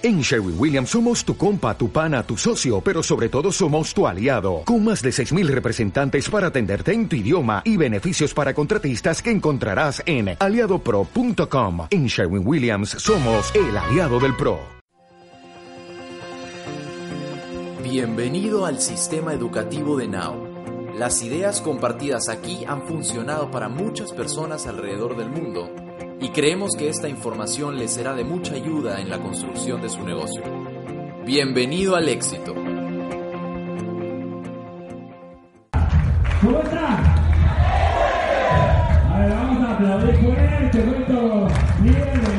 En Sherwin Williams somos tu compa, tu pana, tu socio, pero sobre todo somos tu aliado, con más de 6.000 representantes para atenderte en tu idioma y beneficios para contratistas que encontrarás en aliadopro.com. En Sherwin Williams somos el aliado del PRO. Bienvenido al sistema educativo de Now. Las ideas compartidas aquí han funcionado para muchas personas alrededor del mundo y creemos que esta información le será de mucha ayuda en la construcción de su negocio. Bienvenido al éxito. ¿Cómo está? A ver, vamos a aplaudir fuerte, líder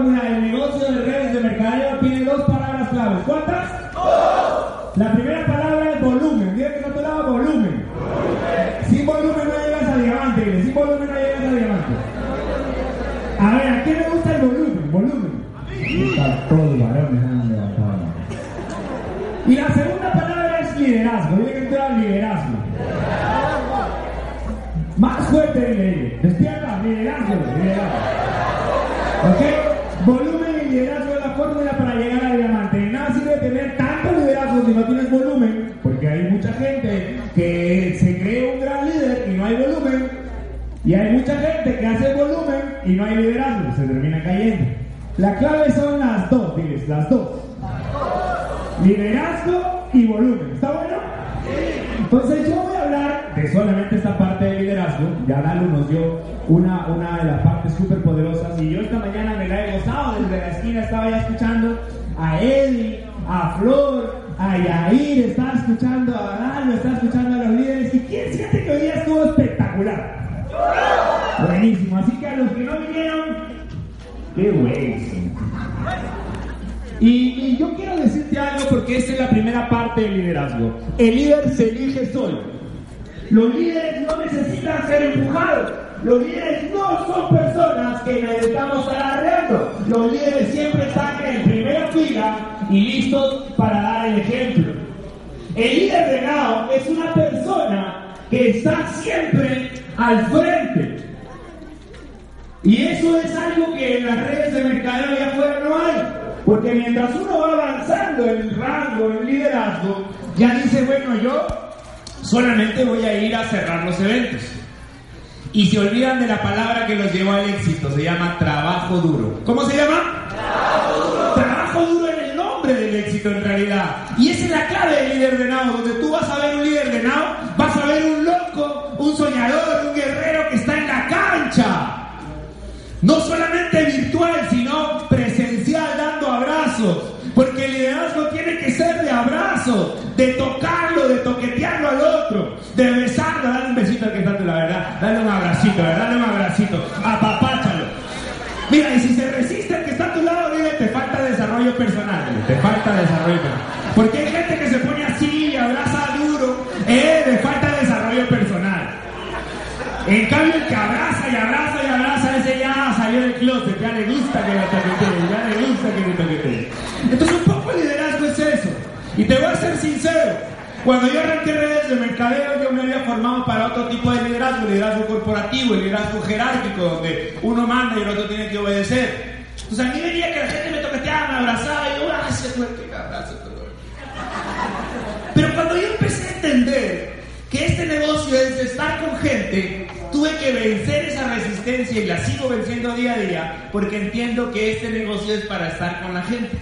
nos dio la fórmula. El negocio de redes de mercadeo tiene dos palabras claves. ¿Cuántas? La primera palabra es volumen. Mira que a tu lado, volumen. Sin volumen no llegas a diamante, sin volumen no llegas a diamante. A ver, ¿a quién le gusta el volumen? Volumen. Está todos los varones han levantado. Y la segunda palabra es liderazgo. Dile que eras liderazgo. Más fuerte, dile. Despierta, liderazgo, liderazgo. ¿Ok? Volumen y liderazgo es la fórmula para llegar al diamante. De nada sirve tener tanto liderazgo si no tienes volumen, porque hay mucha gente que se cree un gran líder y no hay volumen. Y hay mucha gente que hace volumen y no hay liderazgo, se termina cayendo. La clave son las dos, diles, las dos. Liderazgo y volumen. ¿Está bueno? Entonces yo voy a hablar de solamente esta parte de liderazgo. Ya Lalo nos dio una, una de las partes súper poderosas y yo esta mañana me la he gozado desde la esquina. Estaba ya escuchando a Eddie, Los líderes no necesitan ser empujados. Los líderes no son personas que necesitamos estar. Los líderes siempre están en primera fila y listos para dar el ejemplo. El líder de Nao es una persona que está siempre al frente. Y eso es algo que en las redes de mercadeo allá afuera no hay. Porque mientras uno va avanzando en el rango, en el liderazgo, ya dice, bueno, yo solamente voy a ir a cerrar los eventos. Y se olvidan de la palabra que los llevó al éxito, se llama trabajo duro. ¿Cómo se llama? Trabajo duro. Trabajo duro es el nombre del éxito en realidad. Y esa es la clave del líder de Nao, donde tú vas a ver un líder de Nao, vas a ver un loco, un soñador, un guerrero que está en la cancha. No solamente virtual, sino presencial, dando abrazos. Porque el liderazgo tiene que ser de abrazo, de tocarlo, de toquetearlo al otro, de besarlo, darle un besito al que está tu la verdad, dale un abracito, ¿verdad? dale un abracito, apapáchalo. Mira, y si se resiste el que está a tu lado, dile, te falta desarrollo personal, te falta desarrollo personal. Porque hay gente que se pone así y abraza duro, eh, le falta desarrollo personal. En cambio, el que abraza y abraza y abraza, ese ya salió del closet, ya le gusta que lo toqueteen, ya le gusta que lo toqueteen. Entonces, un poco el liderazgo es eso. Y te voy a ser sincero. Cuando yo arranqué redes de mercadeo, yo me había formado para otro tipo de liderazgo, liderazgo corporativo, liderazgo jerárquico, donde uno manda y el otro tiene que obedecer. Entonces, a mí venía que la gente me toqueteaba, me abrazaba y yo, gracias, güey, que me abrazo. todo". Pero cuando yo empecé a entender que este negocio es estar con gente, tuve que vencer esa resistencia y la sigo venciendo día a día porque entiendo que este negocio es para estar con la gente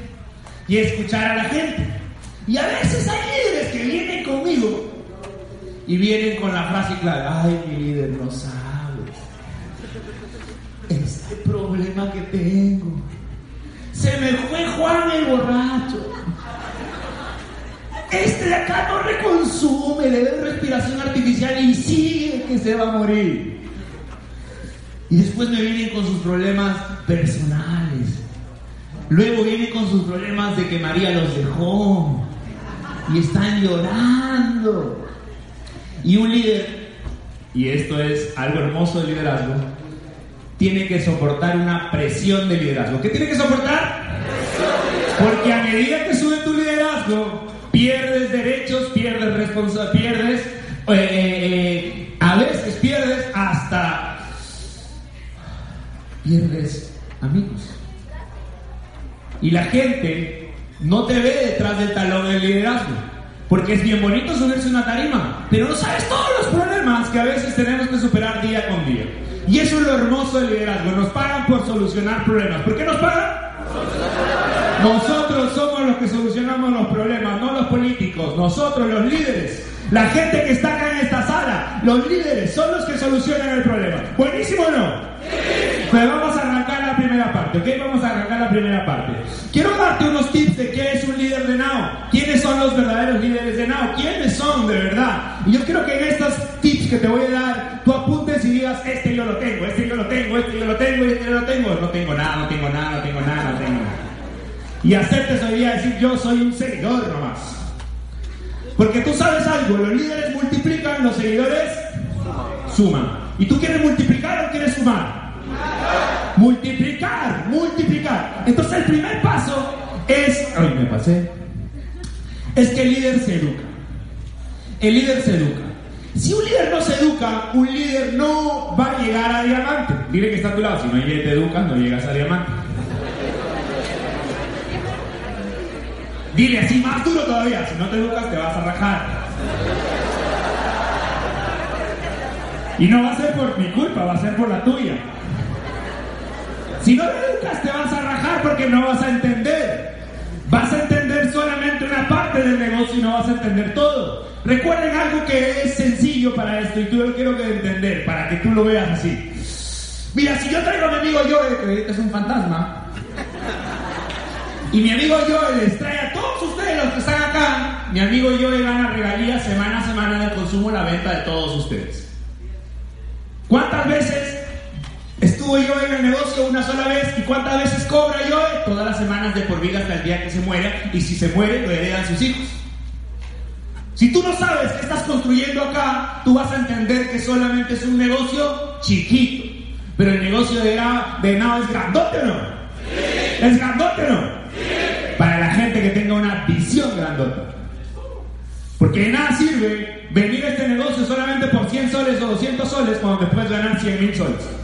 y escuchar a la gente. Y a veces hay líderes que vienen conmigo y vienen con la frase clara, ay, mi líder no sabe este problema que tengo. Se me fue Juan el borracho. Este de acá no reconsume, le da respiración artificial y sigue que se va a morir. Y después me vienen con sus problemas personales. Luego viene con sus problemas de que María los dejó. Y están llorando. Y un líder, y esto es algo hermoso del liderazgo, tiene que soportar una presión de liderazgo. ¿Qué tiene que soportar? Porque a medida que sube tu liderazgo, pierdes derechos, pierdes responsabilidad, pierdes, eh, eh, eh, a veces pierdes hasta, pierdes amigos. Y la gente no te ve detrás del talón del liderazgo. Porque es bien bonito subirse una tarima, pero no sabes todos los problemas que a veces tenemos que superar día con día. Y eso es lo hermoso del liderazgo. Nos pagan por solucionar problemas. ¿Por qué nos pagan? Nosotros somos los que solucionamos los problemas, no los políticos. Nosotros, los líderes. La gente que está acá en esta sala, los líderes son los que solucionan el problema. ¿Buenísimo o no? Pues vamos a arrancar la primera parte, ¿ok? Vamos a arrancar la primera parte. Quiero darte unos tips de qué es un líder de Now. ¿Quiénes son los verdaderos líderes de Now? ¿Quiénes son de verdad? Y yo quiero que en estos tips que te voy a dar, tú apuntes y digas, este yo lo tengo, este yo lo tengo, este yo lo tengo, este yo lo tengo. No tengo nada, no tengo nada, no tengo nada, no tengo nada. Y aceptes hoy día decir, yo soy un seguidor nomás. Porque tú sabes algo, los líderes multiplican, los seguidores suman. ¿Y tú quieres multiplicar? Multiplicar, multiplicar. Entonces el primer paso es, ay me pasé, es que el líder se educa. El líder se educa. Si un líder no se educa, un líder no va a llegar a diamante. Dile que está a tu lado, si no te educas, no llegas a diamante. Dile así más duro todavía, si no te educas te vas a rajar. Y no va a ser por mi culpa, va a ser por la tuya. Si no educas te vas a rajar porque no vas a entender. Vas a entender solamente una parte del negocio y no vas a entender todo. Recuerden algo que es sencillo para esto y tú lo quiero que entender, para que tú lo veas así. Mira, si yo traigo a mi amigo Joe, que es un fantasma, y mi amigo Joe les trae a todos ustedes los que están acá, mi amigo Joe gana regalías semana a semana del consumo y la venta de todos ustedes. ¿Cuántas veces estuvo yo en el negocio una sola vez y cuántas veces cobra Joe? Todas las semanas de por vida hasta el día que se muera y si se muere lo heredan sus hijos. Si tú no sabes qué estás construyendo acá, tú vas a entender que solamente es un negocio chiquito. Pero el negocio de, nada es grandote o no? ¿Es grandote o no? Para la gente que tenga una visión grandota. Porque de nada sirve venir a este negocio solamente por 100 soles o 200 soles cuando te puedes ganar 100 mil soles.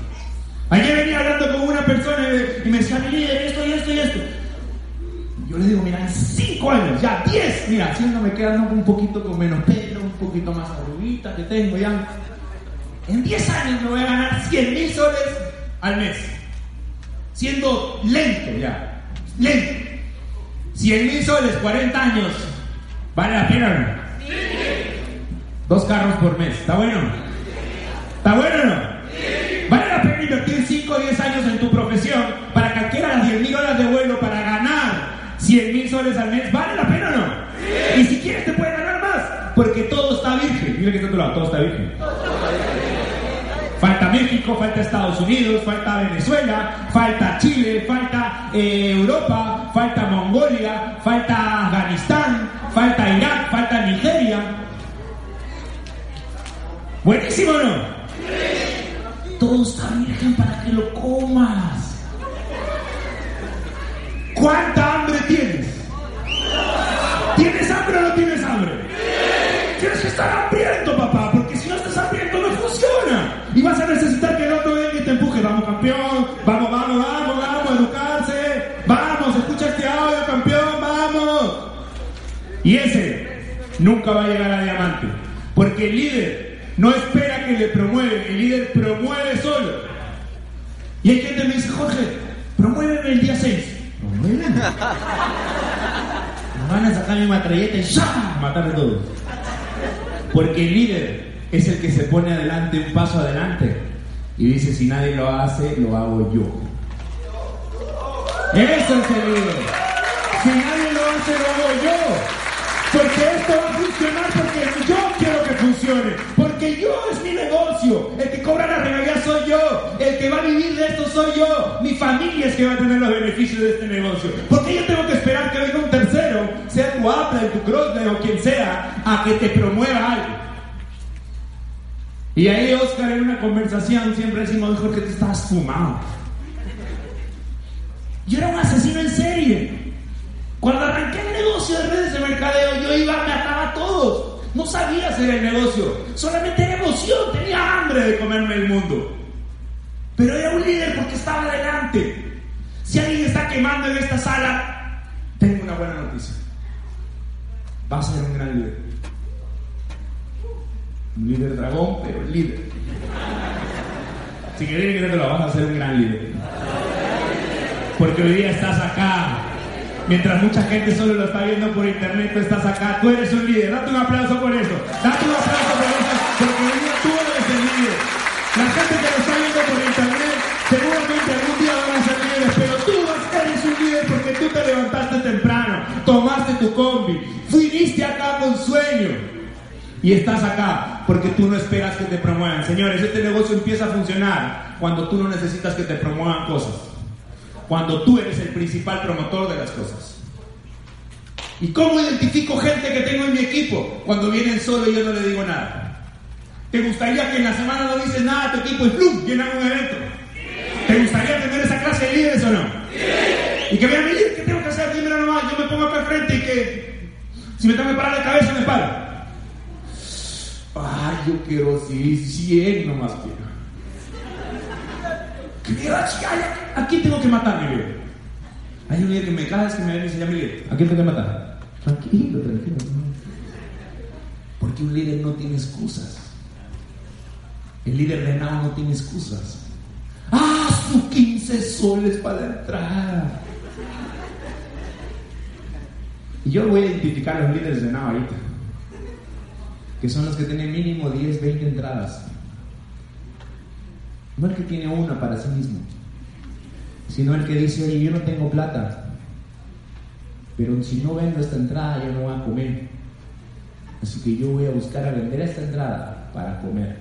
Ayer venía hablando con una persona y me decía, mi líder, esto y esto y esto. Yo le digo, mira, en 5 años, ya 10, mira, haciéndome quedando un poquito con menos pelo, un poquito más arrugita que tengo ya. En 10 años me voy a ganar 100 mil soles al mes. Siendo lento ya. Lento. 100 mil soles, 40 años. ¿Vale la pena no? Sí. Dos carros por mes. ¿Está bueno? ¿Está bueno o no? Sí. ¿Vale la pena invertir 5 o 10 años en tu profesión para que adquieras 10 mil horas de vuelo para ganar 100 mil soles al mes? ¿Vale la pena o no? Y si quieres te puedes ganar más. Porque todo está virgen. Dile que está a tu lado, todo está virgen. Falta México, falta Estados Unidos, falta Venezuela, falta Chile, falta eh, Europa, falta Mongolia, falta Afganistán, falta Irak, falta Nigeria. ¿Buenísimo no? Está virgen para que lo comas. ¿Cuánta hambre tienes? ¿Tienes hambre o no tienes hambre? Tienes que estar hambriento, papá, porque si no estás hambriento no funciona. Y vas a necesitar que el otro venga y te empuje. Vamos, campeón. Vamos, vamos, vamos, vamos, a educarse. Vamos, escucha este audio, campeón, vamos. Y ese nunca va a llegar a diamante. Porque el líder no espera que le promuevan, el líder promueve solo. Y hay gente que me dice, Jorge, promuéveme el día 6. Promuéveme. Me van a sacar mi matralleta y ¡ya! matar a todos. Porque el líder es el que se pone adelante, un paso adelante, y dice, si nadie lo hace, lo hago yo. Eso es el líder. Si nadie lo hace, lo hago yo. Porque esto va a funcionar porque yo quiero que funcione. Porque yo es mi negocio. El que cobra la regalía soy yo. El que va a vivir de esto soy yo. Mi familia es que va a tener los beneficios de este negocio. Porque yo tengo que esperar que venga un tercero sea tu Apple, tu Crossline o quien sea, a que te promueva algo. Y ahí Oscar en una conversación siempre decimos, Jorge, te estabas fumado. Yo era un asesino en serie. Cuando arranqué el negocio de redes de mercadeo, yo iba, me ataba a todos. No sabía hacer el negocio. Solamente era emoción, tenía hambre de comerme el mundo. Pero era un líder porque estaba adelante. Si alguien está quemando en esta sala, tengo una buena noticia. Va a ser un gran líder. Un líder dragón, pero líder. Si quieres que te lo vas a hacer un gran líder. Porque hoy día estás acá. Mientras mucha gente solo lo está viendo por internet, tú estás acá. Tú eres un líder. Date un aplauso por eso. Date un aplauso por eso. Porque hoy día tú eres el líder. La gente que lo está viendo por internet, seguramente algún día van a ser líderes, pero tú eres un líder porque tú te levantaste temprano, tomaste tu combi, fuiste acá con sueño. Y estás acá porque tú no esperas que te promuevan. Señores, este negocio empieza a funcionar cuando tú no necesitas que te promuevan cosas. Cuando tú eres el principal promotor de las cosas. ¿Y cómo identifico gente que tengo en mi equipo? Cuando vienen solo y yo no le digo nada. ¿Te gustaría que en la semana no dices nada a tu equipo y ¡plum! llenan un evento? ¿Te gustaría tener esa clase de líderes o no? Y que vean, ¿qué tengo que hacer? Dímelo nomás, yo me pongo acá al frente y que si me tengo que parar de cabeza, me paro. Ay, yo quiero así, 100 nomás quiero. ¿A quién tengo que matar, Miguel? Hay un líder que me cae, que me dice, ya Miguel, ¿a quién tengo que matar? Tranquilo, tranquilo. Porque un líder no tiene excusas. El líder de Nao no tiene excusas. ¡Ah, su 15 soles para la entrada! Y yo voy a identificar a los líderes de Nao ahorita que son los que tienen mínimo 10, 20 entradas. No el que tiene una para sí mismo, sino el que dice, oye, yo no tengo plata, pero si no vendo esta entrada, yo no voy a comer. Así que yo voy a buscar a vender esta entrada para comer.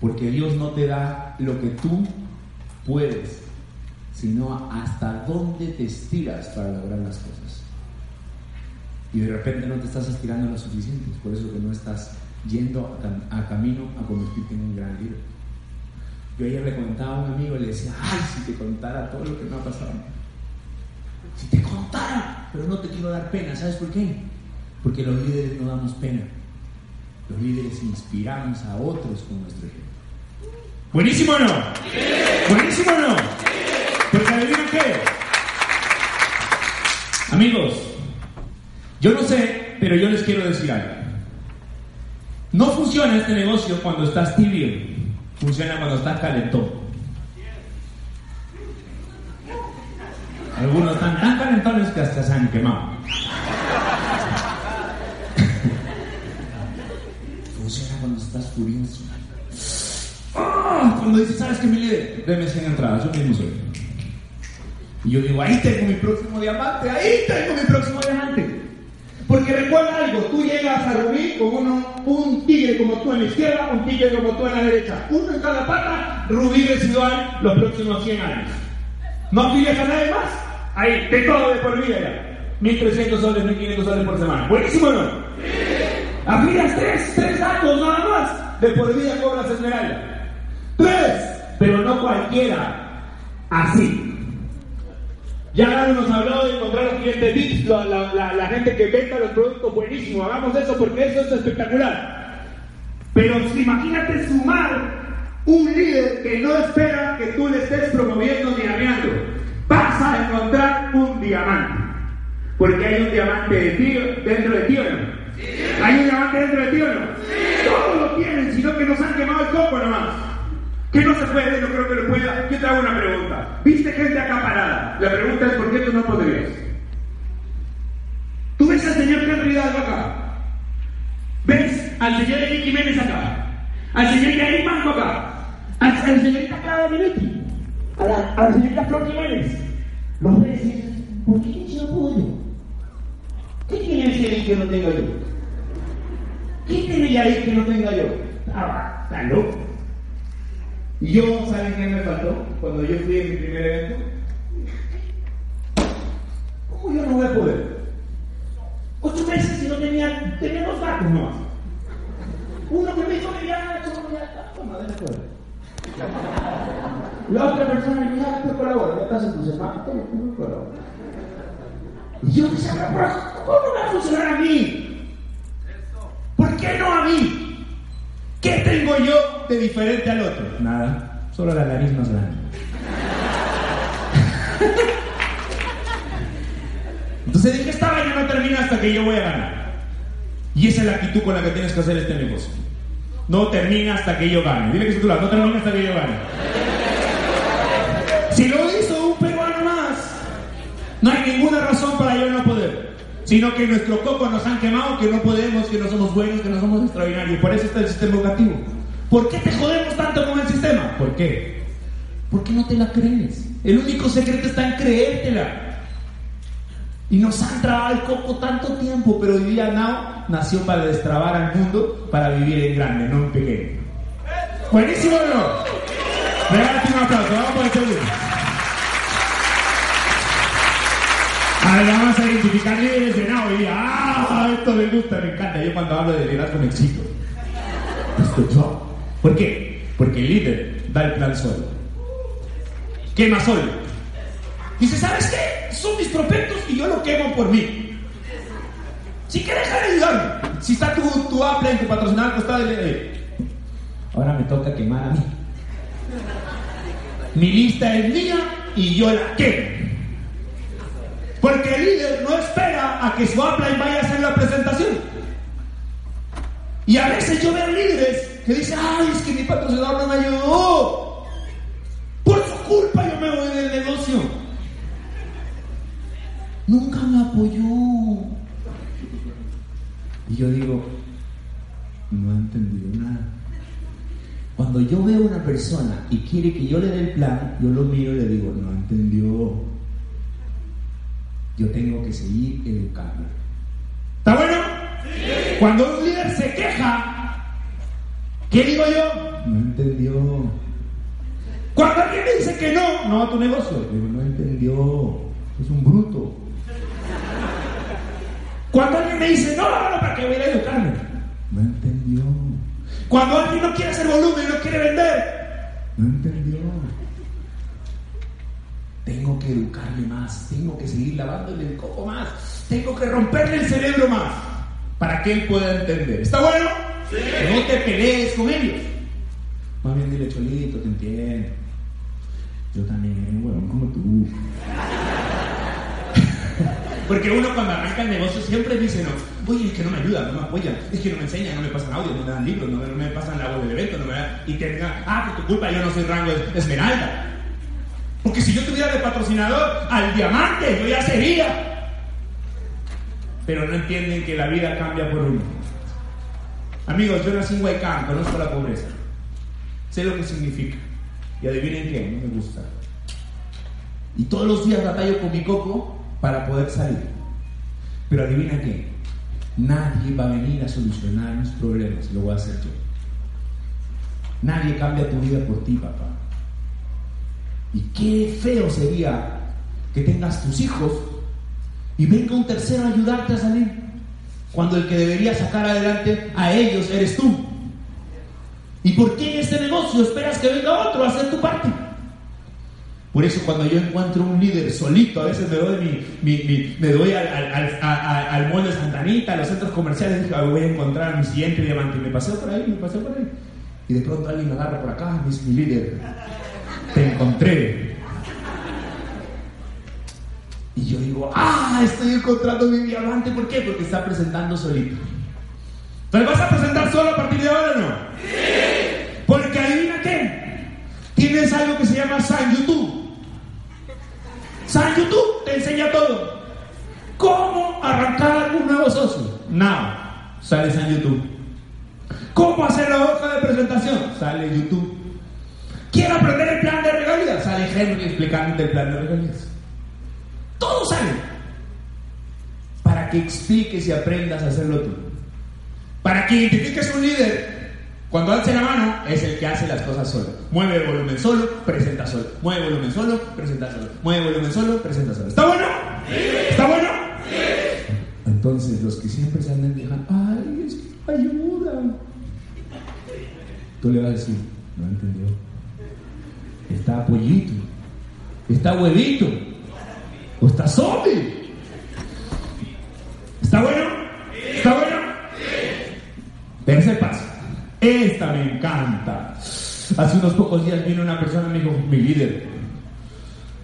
Porque Dios no te da lo que tú puedes, sino hasta dónde te estiras para lograr las cosas y de repente no te estás estirando lo suficiente, por eso que no estás yendo a, camino a convertirte en un gran líder. Yo ayer le contaba a un amigo y le decía, ay, si te contara todo lo que me ha pasado. Si te contara, pero no te quiero dar pena, ¿sabes por qué? Porque los líderes no damos pena. Los líderes inspiramos a otros con nuestro ejemplo. ¿Buenísimo o no? ¿Buenísimo o no? Porque adivinen qué. Amigos, yo no sé, pero yo les quiero decir algo. No funciona este negocio cuando estás tibio, funciona cuando estás calentón. Algunos están tan calentones que hasta se han quemado. funciona cuando estás furioso. ¡Ah! Cuando dices, ¿sabes qué, mi líder? Deme 100 entradas, yo mismo soy. Y yo digo, ahí tengo mi próximo diamante, ahí tengo mi próximo diamante. Porque recuerda algo, tú llegas a Rubí con uno, un tigre como tú en la izquierda, un tigre como tú en la derecha. Uno en cada pata, Rubí residual los próximos 100 años. ¿No afilias a nadie más? Ahí, de todo de por vida ya. 1.300 soles, 1.500 soles por semana. ¿Buenísimo no? Afilias tres, tres datos nada más. De por vida cobras esmeralda. Tres, pero no cualquiera. Así. Ya nos hablado de encontrar los clientes VIPs, la, gente que venda los productos buenísimo. Hagamos eso porque eso es espectacular. Pero imagínate sumar un líder que no espera que tú le estés promoviendo ni ameando. Vas a encontrar un diamante. Porque hay un diamante de dentro de ti o no. ¿Hay un diamante dentro de ti o no? Todos lo tienen, sino que nos han quemado el coco nomás. ¿Qué no se puede? No creo que lo pueda. Yo te hago una pregunta. ¿Viste gente acá parada? La pregunta es ¿por qué tú no podrías? ¿Tú ves al señor Henry Hidalgo acá? ¿Ves al señor Enrique Jiménez acá? ¿Al señor Yair Manco acá? ¿Al, al señorita Clara Minetti? ¿A la, a la señorita Flor Jiménez? ¿Los ves ¿por qué yo puedo? ¿Qué tiene ese que no tenga yo? ¿Qué tiene Yair que no tenga yo? Ah, está. Y yo, ¿saben qué me faltó? Cuando yo fui en mi primer evento. ¿Cómo yo no voy a poder? Ocho meses y no tenía, tenía dos gatos nomás. Uno que me ya, ya, toma, de acuerdo. La otra persona me dijo, ya te colaboro, ya estás en tu semana, toma, te colaboro. Y yo decía, pero ¿cómo me va a funcionar a mí? ¿Por qué no a mí? ¿Qué tengo yo de diferente al otro? Nada, solo la nariz más grande. Entonces dije, esta vaina no termina hasta que yo voy a ganar. Y esa es la actitud con la que tienes que hacer este negocio. No termina hasta que yo gane. Dile que se tú no termina hasta que yo gane. Si lo hizo un peruano más, no hay ninguna razón para yo no poder. Sino que nuestro coco nos han quemado, que no podemos, que no somos buenos, que no somos extraordinarios. Por eso está el sistema educativo. ¿Por qué te jodemos tanto con el sistema? ¿Por qué? Porque no te la crees. El único secreto está en creértela. Y nos han trabado el coco tanto tiempo, pero hoy día Now nació para destrabar al mundo, para vivir en grande, no en pequeño. Buenísimo, ¿no? Regálate un aplauso, vamos por el segundo. A ver, vamos a identificar líderes de Now hoy día. ¡Ah! Esto me gusta, me encanta. Yo cuando hablo de liderazgo me excito. Esto yo. ¿Por qué? Porque el líder da el plan solo. Quema solo. Dice, ¿sabes qué? Son mis prospectos y yo lo quemo por mí. Si quieres ayudarme, si está tu, tu Apple en tu patrocinador costado de Ahora me toca quemar a mí. Mi lista es mía y yo la quemo. Porque el líder no espera a que su Apple vaya a hacer la presentación. Y a veces yo veo líderes que dicen, ay, es que mi patrocinador no me ayudó. Por su culpa yo me voy del negocio. Nunca me apoyó. Y yo digo, no ha entendido nada. Cuando yo veo a una persona y quiere que yo le dé el plan, yo lo miro y le digo, no entendió. Yo tengo que seguir educando. ¿Está bueno? Cuando un líder se queja, ¿qué digo yo? No entendió. Cuando alguien me dice que no, no a tu negocio, digo, no entendió. Es un bruto. Cuando alguien me dice, no, no, no, ¿para qué voy a educarme? No entendió. Cuando alguien no quiere hacer volumen, no quiere vender, no entendió. Tengo que educarme más, tengo que seguir lavándole el coco más, tengo que romperle el cerebro más para que él pueda entender. ¿Está bueno? No te pelees con ellos. Más bien dile, Cholito, te entiendo. Yo también, bueno, como tú. Porque uno cuando arranca el negocio siempre dice, no, oye, es que no me ayudan, no me apoyan, es que no me enseñan, no me pasan audio, no me dan libros, no me, pasan la voz del evento, no me dan... Y te digan, ah, por tu culpa yo no soy rango esmeralda. Porque si yo tuviera de patrocinador al diamante, yo ya sería. Pero no entienden que la vida cambia por uno. Amigos, yo nací en Huaycán, conozco la pobreza. Sé lo que significa. Y adivinen qué, no me gusta. Y todos los días batallo con mi coco para poder salir. Pero adivina qué, nadie va a venir a solucionar mis problemas, lo voy a hacer yo. Nadie cambia tu vida por ti, papá. Y qué feo sería que tengas tus hijos y venga un tercero a ayudarte a salir, cuando el que debería sacar adelante a ellos eres tú. ¿Y por qué en este negocio esperas que venga otro a hacer tu parte? Por eso cuando yo encuentro un líder solito, a veces me doy, mi, me doy al, al, de Santanita, a los centros comerciales, y voy a encontrar mi siguiente diamante. Y me paseo por ahí, me paseo por ahí. Y de pronto alguien me agarra por acá, es mi líder. Te encontré. Y yo digo, ah, estoy encontrando mi diamante. ¿Por qué? Porque está presentando solito. ¿Entonces vas a presentar solo a partir de ahora o no? Sí. Porque adivina qué. Tienes algo que se llama San YouTube. San YouTube te enseña todo. ¿Cómo arrancar un nuevo socio? Nada. Sale San YouTube. ¿Cómo hacer la hoja de presentación? Sale YouTube. ¿Quiero aprender el plan de regalías? Sale Henry explicando el plan de regalías. Todo sale. Para que expliques y aprendas a hacerlo tú. Para que identifiques un líder cuando alce la mano, es el que hace las cosas solo. Mueve el volumen solo, presenta solo. Mueve el volumen solo, presenta solo. Mueve el volumen solo, presenta solo. ¿Está bueno? Sí. ¿Está bueno? Sí. Entonces los que siempre se andan quejando, ay, es que ayuda. Tú le vas a decir, no entendió. Está pollito, está huevito, o está zombie. ¿Está bueno? ¿Está bueno? Tercer paso. Esta me encanta. Hace unos pocos días vino una persona y me dijo, mi líder,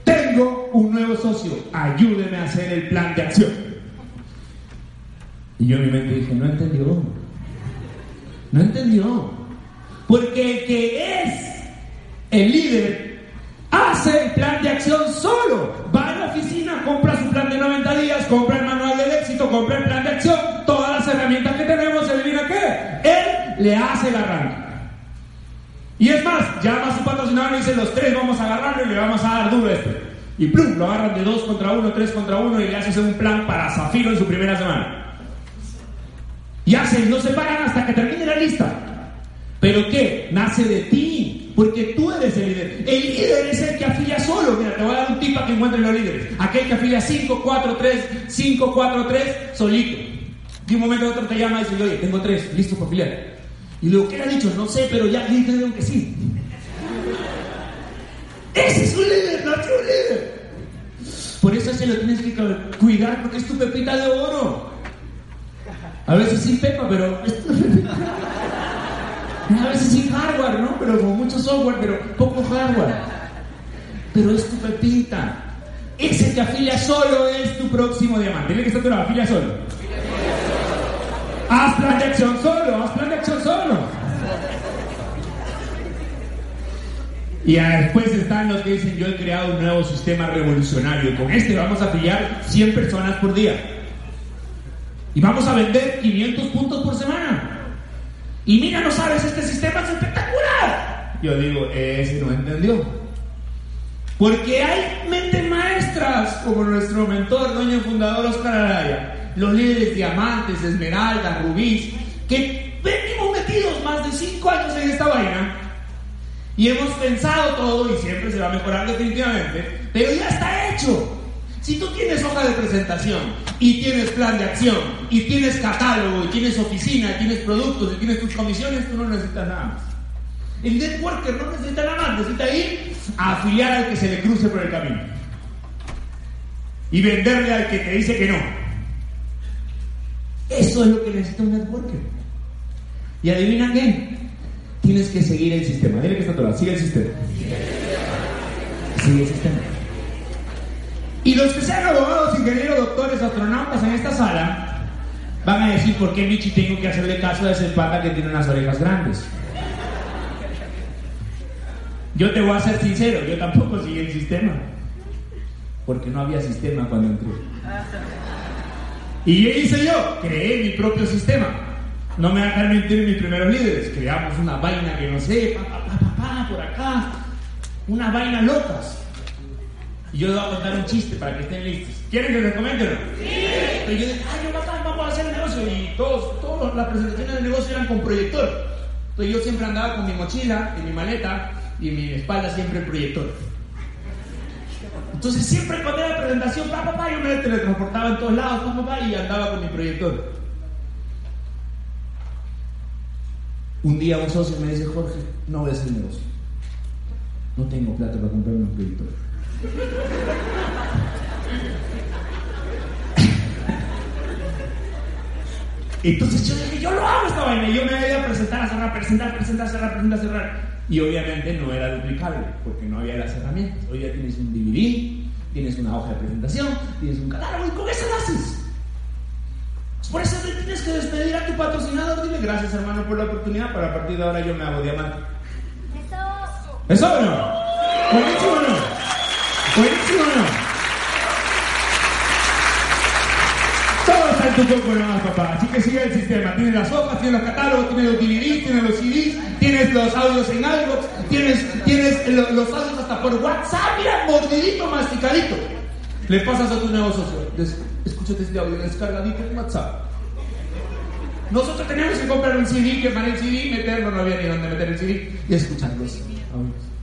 tengo un nuevo socio, ayúdeme a hacer el plan de acción. Y yo en mi mente dije, no entendió. No entendió. Porque el que es el líder hace el plan de acción solo. 90 días, compra el manual del éxito, compra el plan de acción, todas las herramientas que tenemos, adivina qué. Él le hace el arranque. Y es más, llama a su patrocinador y dice, los tres vamos a agarrarlo y le vamos a dar duro este. Y plum, lo agarran de dos contra uno, tres contra uno y le haces un plan para Zafiro en su primera semana. Y hacen, no se paran hasta que termine la lista. ¿Pero qué? Nace de ti, porque tú eres el líder. El líder es el que afilia solo. Mira, te voy a dar un tip para que encuentres los líderes. Aquel que afilia 5, 4, 3, 5, 4, 3, solito. De un momento a otro te llama y dice, oye, tengo tres, listo para afiliar. Y luego, ¿qué le ha dicho? No sé, pero ya le dijeron que sí. Ese es un líder, no es un líder. Por eso se lo tienes que cuidar porque es tu pepita de oro. A veces sin pepa, pero A veces sin hardware, ¿no? Pero con mucho software, pero poco hardware. Pero es tu pepita. Ese que afilia solo es tu próximo diamante. Dile que está tu afilia solo. Haz plan de acción solo, haz plan de acción solo. Y después están los que dicen, yo he creado un nuevo sistema revolucionario. Con este vamos a afiliar 100 personas por día. Y vamos a vender 500 puntos por semana. Y mira, no sabes, este sistema es espectacular. Yo digo, ese no entendió. Porque hay mentes maestras como nuestro mentor, dueño fundador Oscar Araya, los líderes diamantes, esmeraldas, rubíes, que venimos metidos más de 5 años en esta vaina y hemos pensado todo y siempre se va a mejorar definitivamente, pero ya está hecho. Si tú tienes hoja de presentación y tienes plan de acción y tienes catálogo y tienes oficina y tienes productos y tienes tus comisiones, tú no necesitas nada más. El networker no necesita nada más, necesita ir a afiliar al que se le cruce por el camino y venderle al que te dice que no. Eso es lo que necesita un networker. ¿Y adivinan qué? Tienes que seguir el sistema. Dile que está todo sigue el sistema. Sigue el sistema. Y los que sean abogados, ingenieros, doctores, astronautas en esta sala van a decir por qué Michi tengo que hacerle caso a ese pata que tiene unas orejas grandes. Yo te voy a ser sincero, yo tampoco seguí el sistema. Porque no había sistema cuando entré. ¿Y qué hice yo? Creé mi propio sistema. No me dejar mentir mis primeros líderes. Creamos una vaina que no sé, pa, pa, pa, pa, por acá. Unas vainas locas. Y yo les voy a contar un chiste para que estén listos. ¿Quieren que les comente o no? Sí. Pero yo dije, ay, yo bacán, vamos a hacer el negocio. Y todos, todas las presentaciones del negocio eran con proyector. Entonces yo siempre andaba con mi mochila y mi maleta y mi espalda siempre el proyector. Entonces siempre cuando era presentación, pa, pa, pa, yo me teletransportaba en todos lados, pa, pa, pa, y andaba con mi proyector. Un día un socio me dice, Jorge, no voy a hacer negocio. No tengo plata para comprarme un proyector. Entonces yo dije, yo lo hago esta vaina. Y yo me iba a presentar, a cerrar, presentar, presentar, cerrar, presentar, cerrar. Y obviamente no era duplicable, porque no había las herramientas. Hoy ya tienes un DVD, tienes una hoja de presentación, tienes un catálogo y con eso lo haces. Por eso te tienes que despedir a tu patrocinador. Dile gracias, hermano, por la oportunidad. Para a partir de ahora yo me hago diamante. ¿Eso? ¿Eso o no? ¿Buenísimo o no? ¿Buenísimo o no? Todo está en tu cuerpo nomás, papá. Así que sigue el sistema. Tienes las hojas, tienes los catálogos, tienes los DVDs, tienes los CDs, tienes los audios en iVoox, tienes, tienes los, audios hasta por WhatsApp. Mira, mordidito, masticadito. Le pasas a tu nuevo socio. Escúchate este audio descargadito en WhatsApp. Nosotros teníamos que comprar un CD, quemar el CD, meterlo, no había ni dónde meter el CD y escuchar los audios.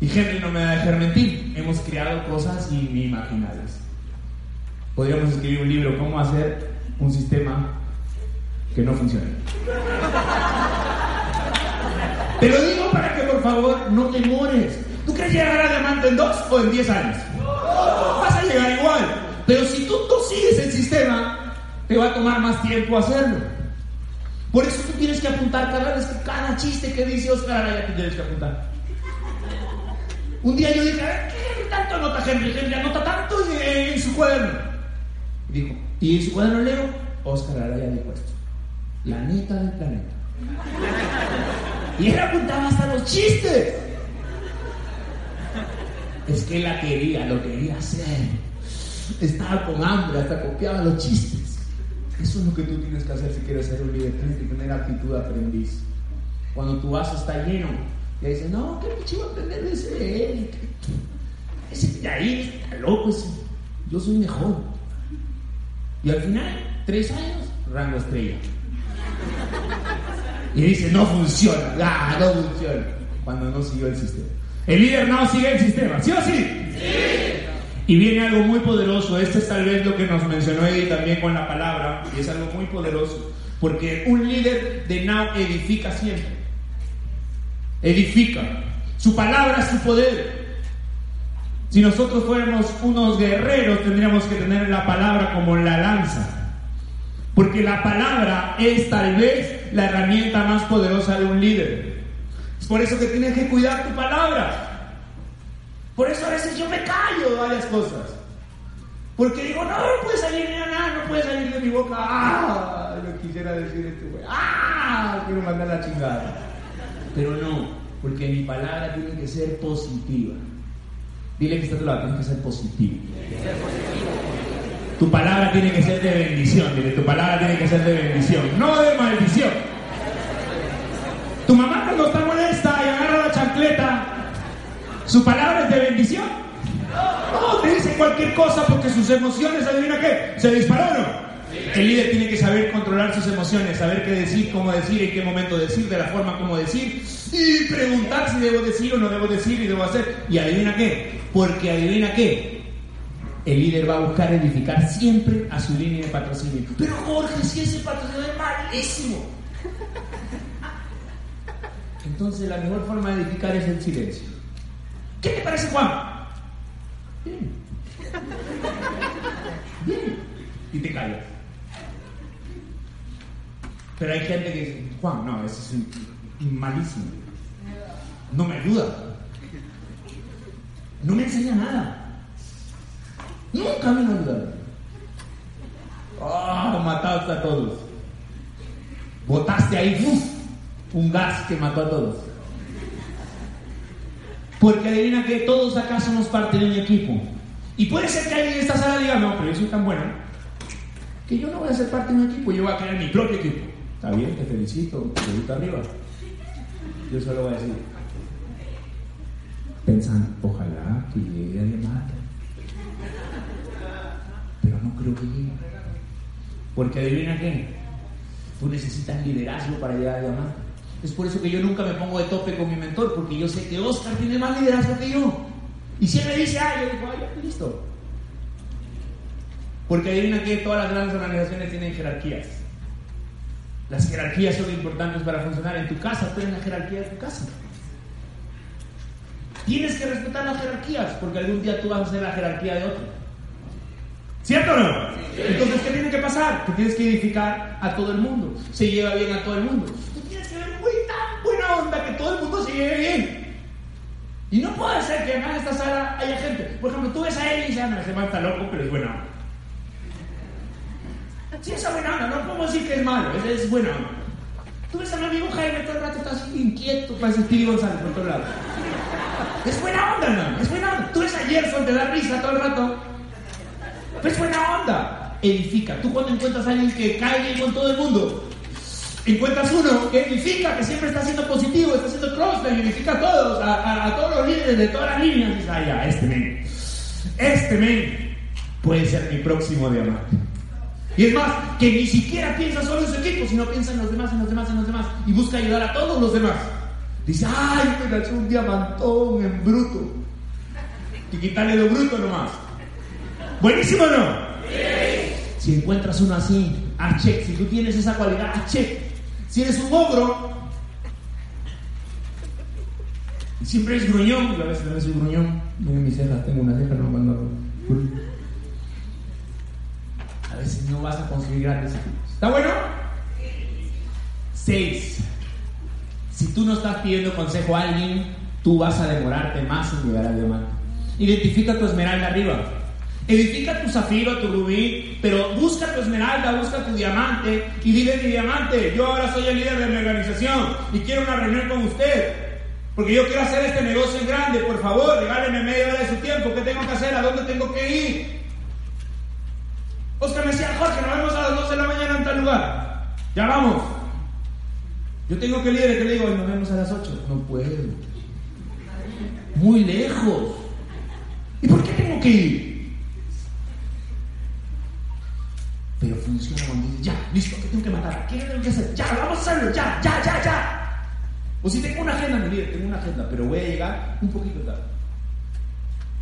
Y Henry no me va a dejar mentir, hemos creado cosas inimaginables. podríamos escribir un libro, cómo hacer un sistema que no funcione. Te lo digo para que por favor no te mores. ¿Tú crees llegar a diamante en dos o en diez años? Vas a llegar igual. Pero si tú, tú sigues el sistema, te va a tomar más tiempo hacerlo. Por eso tú tienes que apuntar cada vez que cada chiste que dice Oscar Araya, tú tienes que apuntar. Un día yo dije, ¿qué tanto anota Henry? Henry anota tanto en, su cuaderno. Dijo, y en su cuaderno leo, Oscar Araya dijo esto. La neta del planeta. Y él apuntaba hasta los chistes. Es que la quería, lo quería hacer. Estaba con hambre, hasta copiaba los chistes. Eso es lo que tú tienes que hacer si quieres ser un líder. Tienes que tener actitud aprendiz. Cuando tu vaso está lleno, y dices, no, ¿qué me chivo aprender de ese él? Ese de ahí está loco, ese. yo soy mejor. Y al final, tres años, rango estrella. Y dice, no funciona, ah, no funciona. Cuando no siguió el sistema. El líder no sigue el sistema, ¿sí o sí? Sí. Y viene algo muy poderoso. Este es tal vez lo que nos mencionó Eddie también con la palabra. Y es algo muy poderoso. Porque un líder de Now edifica siempre. Edifica. Su palabra es su poder. Si nosotros fuéramos unos guerreros, tendríamos que tener la palabra como la lanza. Porque la palabra es tal vez la herramienta más poderosa de un líder. Es por eso que tienes que cuidar tu palabra. Por eso a veces yo me callo de varias cosas. Porque digo, no, no puede salir nada, no puede salir de mi boca. ¡Ah! Yo quisiera decir este güey. ¡Ah! Quiero mandar la chingada. Pero no, porque mi palabra tiene que ser positiva. Dile que está tu lado, tiene que ser positiva. Tu palabra tiene que ser de bendición, dile, tu palabra tiene que ser de bendición, no de maldición. Tu mamá cuando está molesta y agarra la chancleta, ¿su palabra es de bendición? No, te dice cualquier cosa porque sus emociones, adivina qué, se dispararon. El líder tiene que saber controlar sus emociones, saber qué decir, cómo decir, en qué momento decir, de la forma como decir, y preguntar si debo decir o no debo decir y debo hacer. Y adivina qué, porque adivina qué, el líder va a buscar edificar siempre a su línea de patrocinio. Pero Jorge, si ese patrocinio es malísimo. Entonces la mejor forma de edificar es el silencio. ¿Qué te parece, Juan? Bien. Bien. Y te callas. Pero hay gente que dice, Juan, no, eso es malísimo. No me ayuda. No me enseña nada. Nunca me ayudaron. Oh, mataste a todos. Botaste ahí un gas que mató a todos. Porque adivina que todos acá somos parte de un equipo. Y puede ser que alguien en esta sala diga, no, pero yo soy tan bueno que yo no voy a ser parte de un equipo, yo voy a crear mi propio equipo. Está bien, te felicito, te gusta arriba. Yo solo voy a decir, pensando, ojalá que llegue alguien más pero no creo que llegue. Porque adivina qué, tú necesitas liderazgo para llegar a diamante. Es por eso que yo nunca me pongo de tope con mi mentor, porque yo sé que Oscar tiene más liderazgo que yo. Y si él me dice, ay, yo digo, ay, ya listo. Porque adivina que todas las grandes organizaciones tienen jerarquías. Las jerarquías son importantes para funcionar. En tu casa, tú eres la jerarquía de tu casa. Tienes que respetar las jerarquías, porque algún día tú vas a ser la jerarquía de otro. ¿Cierto o no? Entonces, ¿qué tiene que pasar? Que tienes que edificar a todo el mundo. Se lleva bien a todo el mundo. Tú tienes que ver muy tan buena onda que todo el mundo se lleve bien. Y no puede ser que en esta sala haya gente. Por ejemplo, tú ves a él y dices, ah, no, ese man está loco, pero es buena onda. Sí, esa buena onda, no podemos decir que es malo, es buena onda. Tú ves a mi amigo Jaime todo el rato está así inquieto, parece Steve González por todos lados. Es buena onda, no, es buena onda. Tú ves a Gerson, te da risa todo el rato es buena onda. Edifica. Tú cuando encuentras a alguien que cae bien con todo el mundo, encuentras uno que edifica, que siempre está siendo positivo, está haciendo crossfit, edifica a todos, a, todos los líderes de todas las líneas. Y ah, ya, este men, este men puede ser mi próximo diamante. Y es más, que ni siquiera piensa solo en su equipo, sino piensa en los demás, en los demás, en los demás, y busca ayudar a todos los demás. Dice, ay, me hecho un diamantón en bruto. Y quitarle lo bruto nomás. ¿Buenísimo no? Si encuentras uno así, a check. Si tú tienes esa cualidad, a check. Si eres un ogro, siempre es gruñón, a veces no soy gruñón. Miren mis cejas, tengo una ceja, no cuando. A veces no vas a conseguir grandes ¿Está bueno? Seis. Si tú no estás pidiendo consejo a alguien, tú vas a demorarte más en llegar al diamante. Identifica tu esmeralda arriba. Edifica tu zafiro, tu rubí, pero busca tu esmeralda, busca tu diamante y dile mi diamante, yo ahora soy el líder de mi organización y quiero una reunión con usted. Porque yo quiero hacer este negocio en grande, por favor, regáleme media hora de su tiempo, ¿qué tengo que hacer? ¿A dónde tengo que ir? Oscar me decía, Jorge, nos vemos a las 12 de la mañana en tal lugar. Ya vamos. Yo tengo que líder que le digo, nos vemos a las 8. No puedo. Muy lejos. ¿Y por qué tengo que ir? Pero funciona cuando dice, ya, listo, ¿qué tengo que matar? ¿Qué tengo que hacer? Ya, vamos a hacerlo, ya, ya, ya, ya. O si tengo una agenda, mi líder, tengo una agenda, pero voy a llegar un poquito tarde.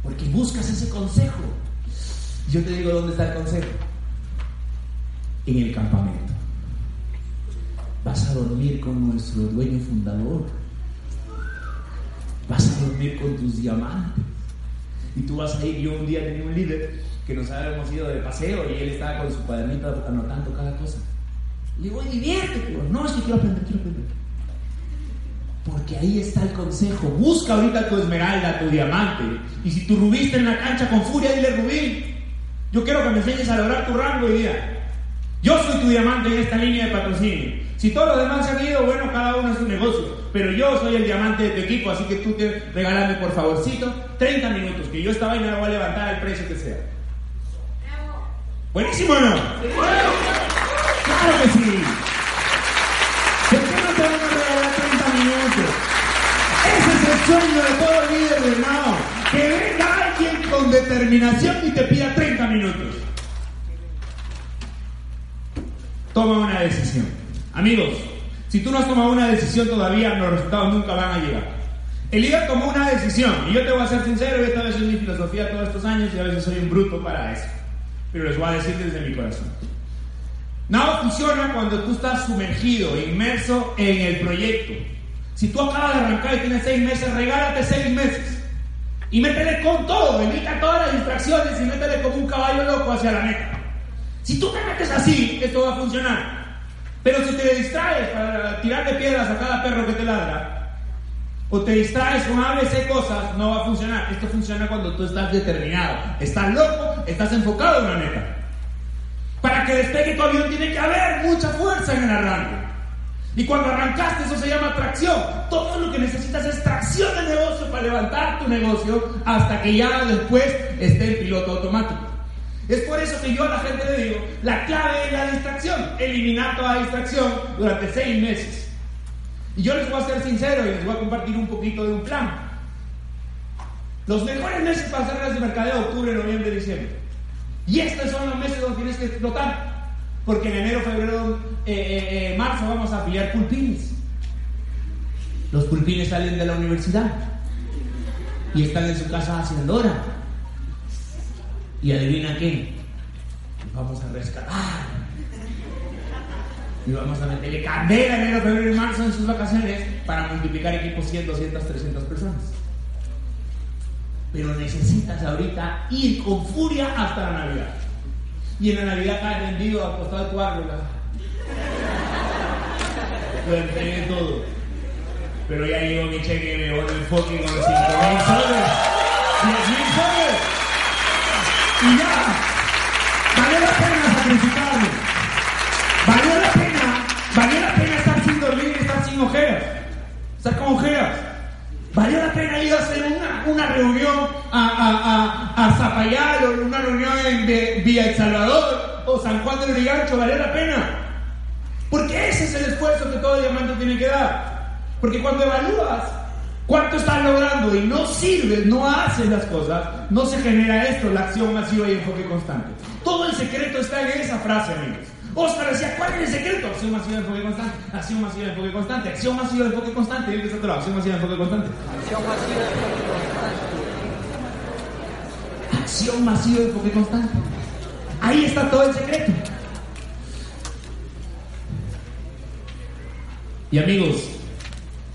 Porque buscas ese consejo. Yo te digo dónde está el consejo. En el campamento. Vas a dormir con nuestro dueño fundador. Vas a dormir con tus diamantes. Y tú vas a ir, yo un día tenía un líder que nos habíamos ido de paseo y él estaba con su cuadernito anotando cada cosa. Le digo, diviértete. No, es que quiero aprender, quiero aprender. Porque ahí está el consejo. Busca ahorita tu esmeralda, tu diamante. Y si tu rubí está en la cancha con furia, dile rubí. Yo quiero que me enseñes a lograr tu rango y día. Yo soy tu diamante en esta línea de patrocinio. Si todos los demás se han ido, bueno, cada uno es su negocio. Pero yo soy el diamante de tu equipo, así que tú te regálame por favorcito 30 minutos, que yo estaba y me voy a levantar al precio que sea. ¿Buenísimo no? Claro que sí. ¿Por qué no te van a regalar 30 minutos? Ese es el sueño de todo líder de con determinación y te pida 30 minutos. Toma una decisión. Amigos, si tú no has tomado una decisión todavía, los resultados nunca van a llegar. El líder tomó una decisión, y yo te voy a ser sincero, esta vez es mi filosofía todos estos años y a veces soy un bruto para eso pero les voy a decir desde mi corazón. Nada funciona cuando tú estás sumergido, inmerso en el proyecto. Si tú acabas de arrancar y tienes seis meses, regálate seis meses. Y métele con todo, evita todas las distracciones y métele como un caballo loco hacia la meta. Si tú te metes así, esto va a funcionar. Pero si te distraes para tirarle piedras a cada perro que te ladra, o te distraes con ABC cosas, no va a funcionar. Esto funciona cuando tú estás determinado, estás loco, estás enfocado en una meta. Para que despegue tu avión tiene que haber mucha fuerza en el arranque. Y cuando arrancaste, eso se llama tracción. Todo lo que necesitas es tracción de negocio para levantar tu negocio hasta que ya después esté en piloto automático. Es por eso que yo a la gente le digo, la clave es la distracción. Eliminar toda distracción durante seis meses. Y yo les voy a ser sincero y les voy a compartir un poquito de un plan. Los mejores meses para hacer redes de mercadeo, octubre, noviembre, diciembre. Y estos son los meses donde tienes que explotar. Porque en enero, febrero, eh, eh, eh, marzo vamos a afiliar pulpines. Los pulpines salen de la universidad y están en su casa haciendo hora. Y adivina qué, vamos a rescatar y vamos a meterle candela enero, febrero y marzo en sus vacaciones para multiplicar equipos 100, 200, 300 personas. Pero necesitas ahorita ir con furia hasta la Navidad. Y en la Navidad cae vendido al costado de tu árbol. Lo todo. Pero ya llegó mi cheque voy el fucking con los 5 mil soles. 10 mil soles. Y ya. Vale la pena sacrificarme. Vale la pena Valió la pena estar sin dormir y estar sin ojeras. Estar con ojeras. Valió la pena ir a hacer una, una reunión a, a, a, a Zapayal o una reunión en Villa El Salvador o San Juan del Urigancho. Valió la pena. Porque ese es el esfuerzo que todo diamante tiene que dar. Porque cuando evalúas cuánto estás logrando y no sirves, no haces las cosas, no se genera esto, la acción masiva y enfoque constante. Todo el secreto está en esa frase, amigos. Oscar decía, ¿cuál es el secreto? Acción masiva enfoque constante, acción masiva enfoque constante, acción masiva enfoque constante. Y él otro, acción masiva enfoque constante. Acción masiva enfoque constante. Acción masiva enfoque constante. Ahí está todo el secreto. Y amigos,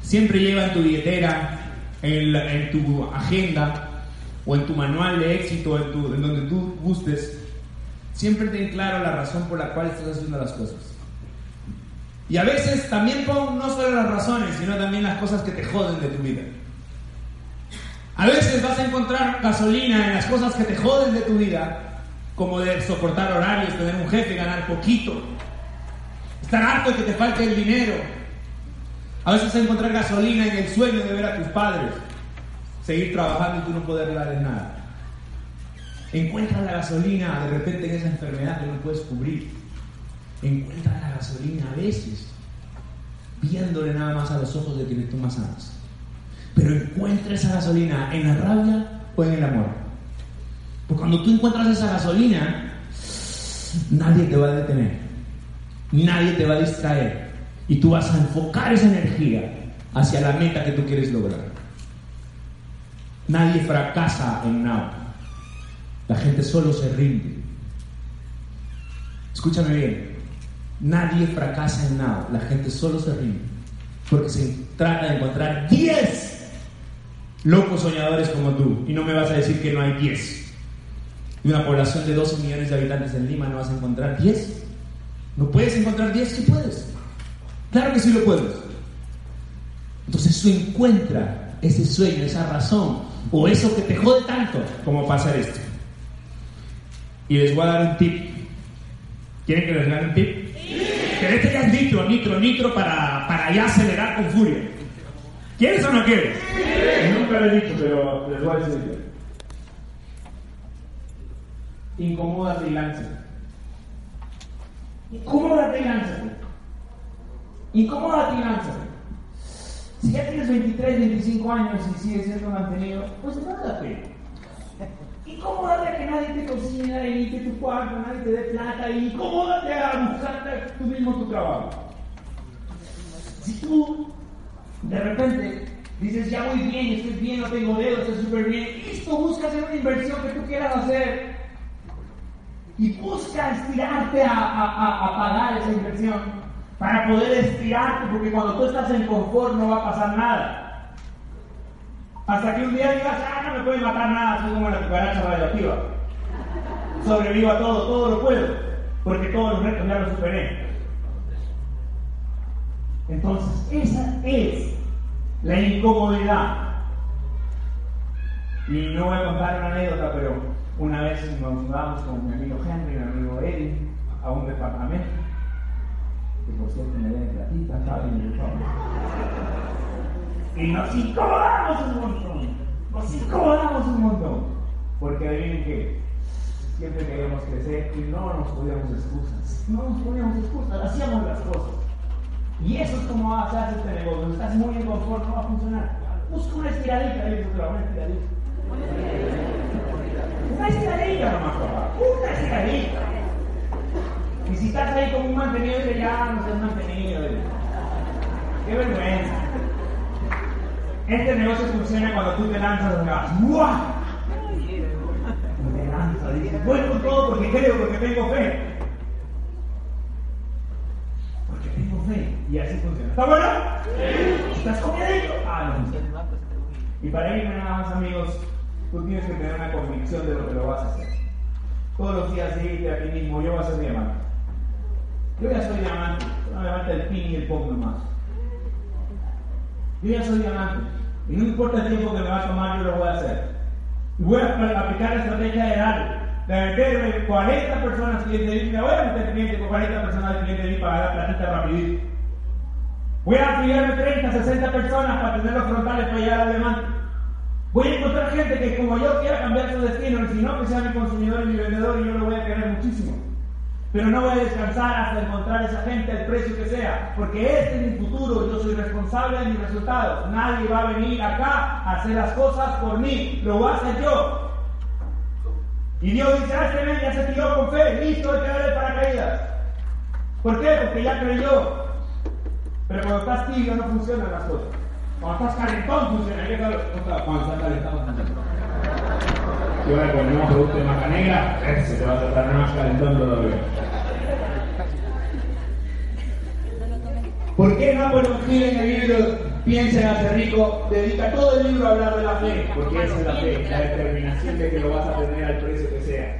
siempre lleva en tu billetera, en, tu agenda o en tu manual de éxito, en, en donde tú gustes, siempre ten claro la razón por la cual estás haciendo las cosas. Y a veces también pon no solo las razones, sino también las cosas que te joden de tu vida. A veces vas a encontrar gasolina en las cosas que te joden de tu vida, como de soportar horarios, tener un jefe, ganar poquito, estar harto de que te falte el dinero, a veces encontrar gasolina en el sueño de ver a tus padres, seguir trabajando y tú no poder darles nada. Encuentra la gasolina de repente en esa enfermedad que no puedes cubrir. Encuentra la gasolina a veces viéndole nada más a los ojos de quienes tú más amas. Pero encuentra esa gasolina en la rabia o en el amor. Porque cuando tú encuentras esa gasolina, nadie te va a detener. Nadie te va a distraer y tú vas a enfocar esa energía hacia la meta que tú quieres lograr. Nadie fracasa en nada. La gente solo se rinde. Escúchame bien. Nadie fracasa en nada. La gente solo se rinde. Porque se trata de encontrar 10 locos soñadores como tú. Y no me vas a decir que no hay 10. De una población de 12 millones de habitantes en Lima no vas a encontrar 10. No puedes encontrar 10, sí puedes. Claro que sí lo puedes. Entonces tú encuentra ese sueño, esa razón, o eso que te jode tanto como para hacer esto. Y les voy a dar un tip. ¿Quieren que les dé un tip? Sí. Que este ya es nitro, nitro, nitro para, para ya acelerar con furia. ¿Quieres o no quieres? Sí. Nunca lo he dicho, pero les voy a decir. Incomódate y lánzate. Incomódate y lánzate. Incomódate y lánzate. Si ya tienes 23, 25 años y sigues siendo mantenido, pues nada, pero. Incomódate a que nadie te cocina, limpie tu cuarto, nadie te dé plata, y incomódate a buscarte tú mismo tu trabajo. Si tú de repente dices, ya muy bien, estoy bien, no tengo dedos, estoy súper bien, listo, busca hacer una inversión que tú quieras hacer y busca estirarte a, a, a pagar esa inversión para poder estirarte, porque cuando tú estás en confort no va a pasar nada. Hasta que un día digas, ah, no me puede matar nada, soy como la cucaracha radioactiva. Sobrevivo a todo, todo lo puedo, porque todos los retos ya los superé. Entonces, esa es la incomodidad. Y no voy a contar una anécdota, pero una vez nos mudamos con mi amigo Henry, mi amigo Eddie, a un departamento que por cierto me den platita, ¿saben? Y nos incomodamos un montón, nos incomodamos un montón, porque adivinen que siempre queríamos crecer y no nos poníamos excusas, no nos poníamos excusas, hacíamos las cosas. Y eso es como se hace este negocio, estás muy en confort, no va a funcionar. Busca una estiradita, ahí una estiradita. Una estiradita nomás, papá, una estiradita. Y si estás ahí como un mantenido, dice ya no seas mantenido. Qué vergüenza. Este negocio funciona cuando tú te lanzas y vas, ¡buah! Te lanzas, dices, bueno todo porque creo, porque tengo fe. Porque tengo fe. Y así funciona. ¿Está bueno? Sí. ¿Estás ello? Ah, no. Y para irme nada más, amigos, tú tienes que tener una convicción de lo que lo vas a hacer. Todos los días decirte a ti mismo, yo voy a ser diamante. Yo ya soy diamante, no me falta el pin y el pop nomás. Yo ya soy diamante. Y no importa el tiempo que me va a tomar, yo lo voy a hacer. Y voy a aplicar la estrategia de dar, de meterme 40 personas clientes de mí, me voy a meter clientes con 40 personas clientes de mí para dar platita rapidito. Voy a afiliarme 30, 60 personas para tener los frontales para llegar al diamante. Voy a encontrar gente que como yo quiera cambiar su destino, y si no, que sea mi consumidor y mi vendedor, y yo lo voy a querer muchísimo. Pero no voy a descansar hasta encontrar a esa gente al precio que sea, porque este es mi futuro, yo soy responsable de mis resultados. Nadie va a venir acá a hacer las cosas por mí, lo voy a hacer yo. Y Dios dice, ah, este ya se tiró con fe, listo, hay que darle paracaídas. ¿Por qué? Porque ya creyó. Pero cuando estás tibio no funcionan las cosas. Cuando estás calentón funciona. Cuando estás calentado funciona. Ahora con nuevo producto de maca negra, ese te va a tratar más calentón todavía. ¿Por qué Napoleon Hill en el libro Piensa en hacer rico dedica todo el libro a hablar de la fe? Porque esa es la fe, la determinación de que lo vas a tener al precio que sea.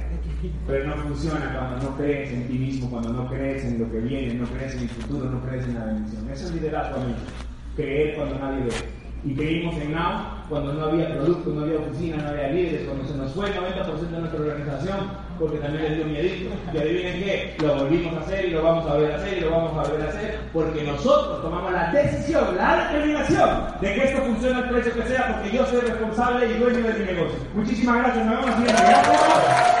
Pero no funciona cuando no crees en ti mismo, cuando no crees en lo que viene, no crees en el futuro, no crees en la bendición. Eso es liderazgo, amigos. Creer cuando nadie ve y creímos en Now cuando no había producto, no había oficina, no había líderes, cuando se nos fue el 90% de nuestra organización, porque también les dio miedito. Y adivinen qué, lo volvimos a hacer y lo vamos a ver a hacer y lo vamos a ver a hacer, porque nosotros tomamos la decisión, la determinación de que esto funcione al precio que sea, porque yo soy responsable y dueño de mi negocio. Muchísimas gracias, nos vemos